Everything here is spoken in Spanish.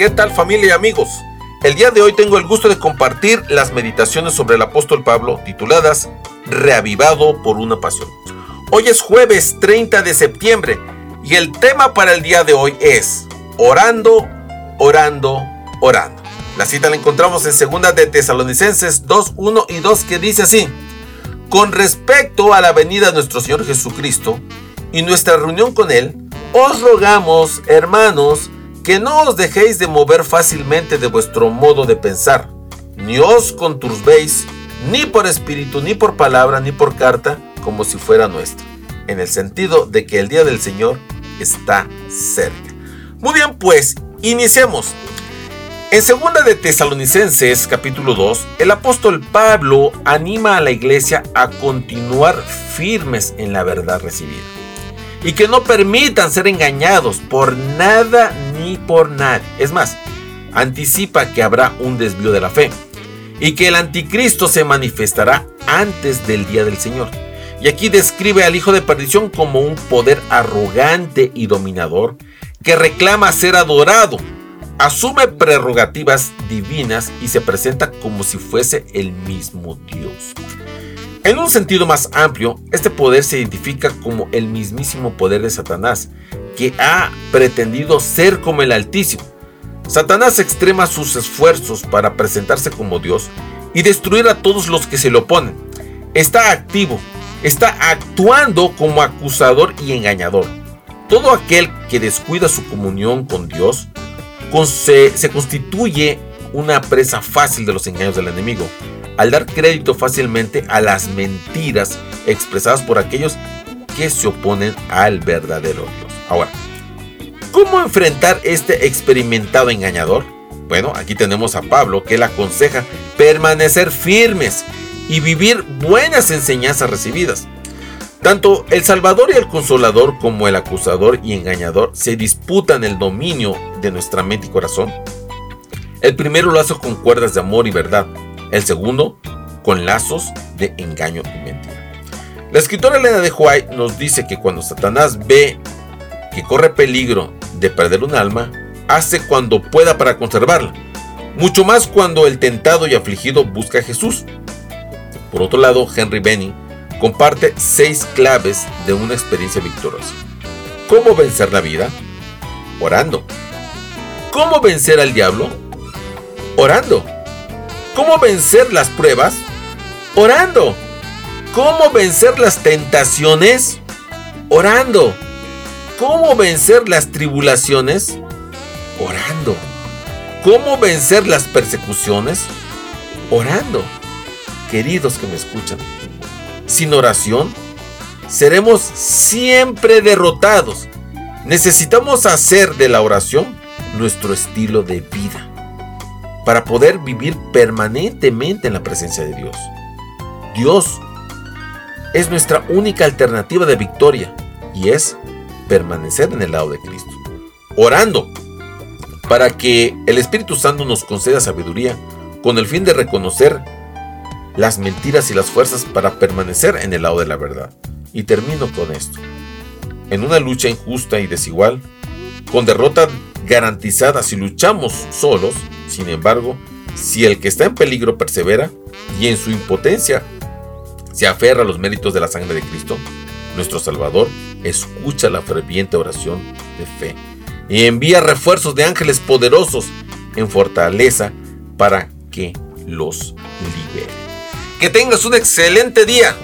¿Qué tal familia y amigos? El día de hoy tengo el gusto de compartir las meditaciones sobre el apóstol Pablo tituladas Reavivado por una pasión. Hoy es jueves 30 de septiembre y el tema para el día de hoy es Orando, orando, orando. La cita la encontramos en segunda de Tesalonicenses 2, 1 y 2 que dice así. Con respecto a la venida de nuestro Señor Jesucristo y nuestra reunión con Él, os rogamos, hermanos, que no os dejéis de mover fácilmente de vuestro modo de pensar, ni os conturbéis, ni por espíritu, ni por palabra, ni por carta, como si fuera nuestro, en el sentido de que el día del Señor está cerca. Muy bien, pues, iniciemos. En segunda de Tesalonicenses capítulo 2, el apóstol Pablo anima a la iglesia a continuar firmes en la verdad recibida y que no permitan ser engañados por nada ni por nadie. Es más, anticipa que habrá un desvío de la fe y que el anticristo se manifestará antes del día del Señor. Y aquí describe al hijo de perdición como un poder arrogante y dominador que reclama ser adorado, asume prerrogativas divinas y se presenta como si fuese el mismo Dios. En un sentido más amplio, este poder se identifica como el mismísimo poder de Satanás, que ha pretendido ser como el Altísimo. Satanás extrema sus esfuerzos para presentarse como Dios y destruir a todos los que se le oponen. Está activo, está actuando como acusador y engañador. Todo aquel que descuida su comunión con Dios se, se constituye una presa fácil de los engaños del enemigo al dar crédito fácilmente a las mentiras expresadas por aquellos que se oponen al verdadero Dios. Ahora, ¿cómo enfrentar este experimentado engañador? Bueno, aquí tenemos a Pablo que le aconseja permanecer firmes y vivir buenas enseñanzas recibidas. Tanto el Salvador y el Consolador como el acusador y engañador se disputan el dominio de nuestra mente y corazón. El primero lo hace con cuerdas de amor y verdad, el segundo con lazos de engaño y mentira. La escritora Elena de White nos dice que cuando Satanás ve que corre peligro de perder un alma, hace cuando pueda para conservarla, mucho más cuando el tentado y afligido busca a Jesús. Por otro lado, Henry Benny comparte seis claves de una experiencia victoriosa. ¿Cómo vencer la vida? Orando. ¿Cómo vencer al diablo? Orando. ¿Cómo vencer las pruebas? Orando. ¿Cómo vencer las tentaciones? Orando. ¿Cómo vencer las tribulaciones? Orando. ¿Cómo vencer las persecuciones? Orando. Queridos que me escuchan, sin oración seremos siempre derrotados. Necesitamos hacer de la oración nuestro estilo de vida para poder vivir permanentemente en la presencia de Dios. Dios es nuestra única alternativa de victoria y es permanecer en el lado de Cristo. Orando para que el Espíritu Santo nos conceda sabiduría con el fin de reconocer las mentiras y las fuerzas para permanecer en el lado de la verdad. Y termino con esto. En una lucha injusta y desigual, con derrota garantizada si luchamos solos, sin embargo, si el que está en peligro persevera y en su impotencia se aferra a los méritos de la sangre de Cristo, nuestro Salvador escucha la ferviente oración de fe y envía refuerzos de ángeles poderosos en fortaleza para que los libere. Que tengas un excelente día.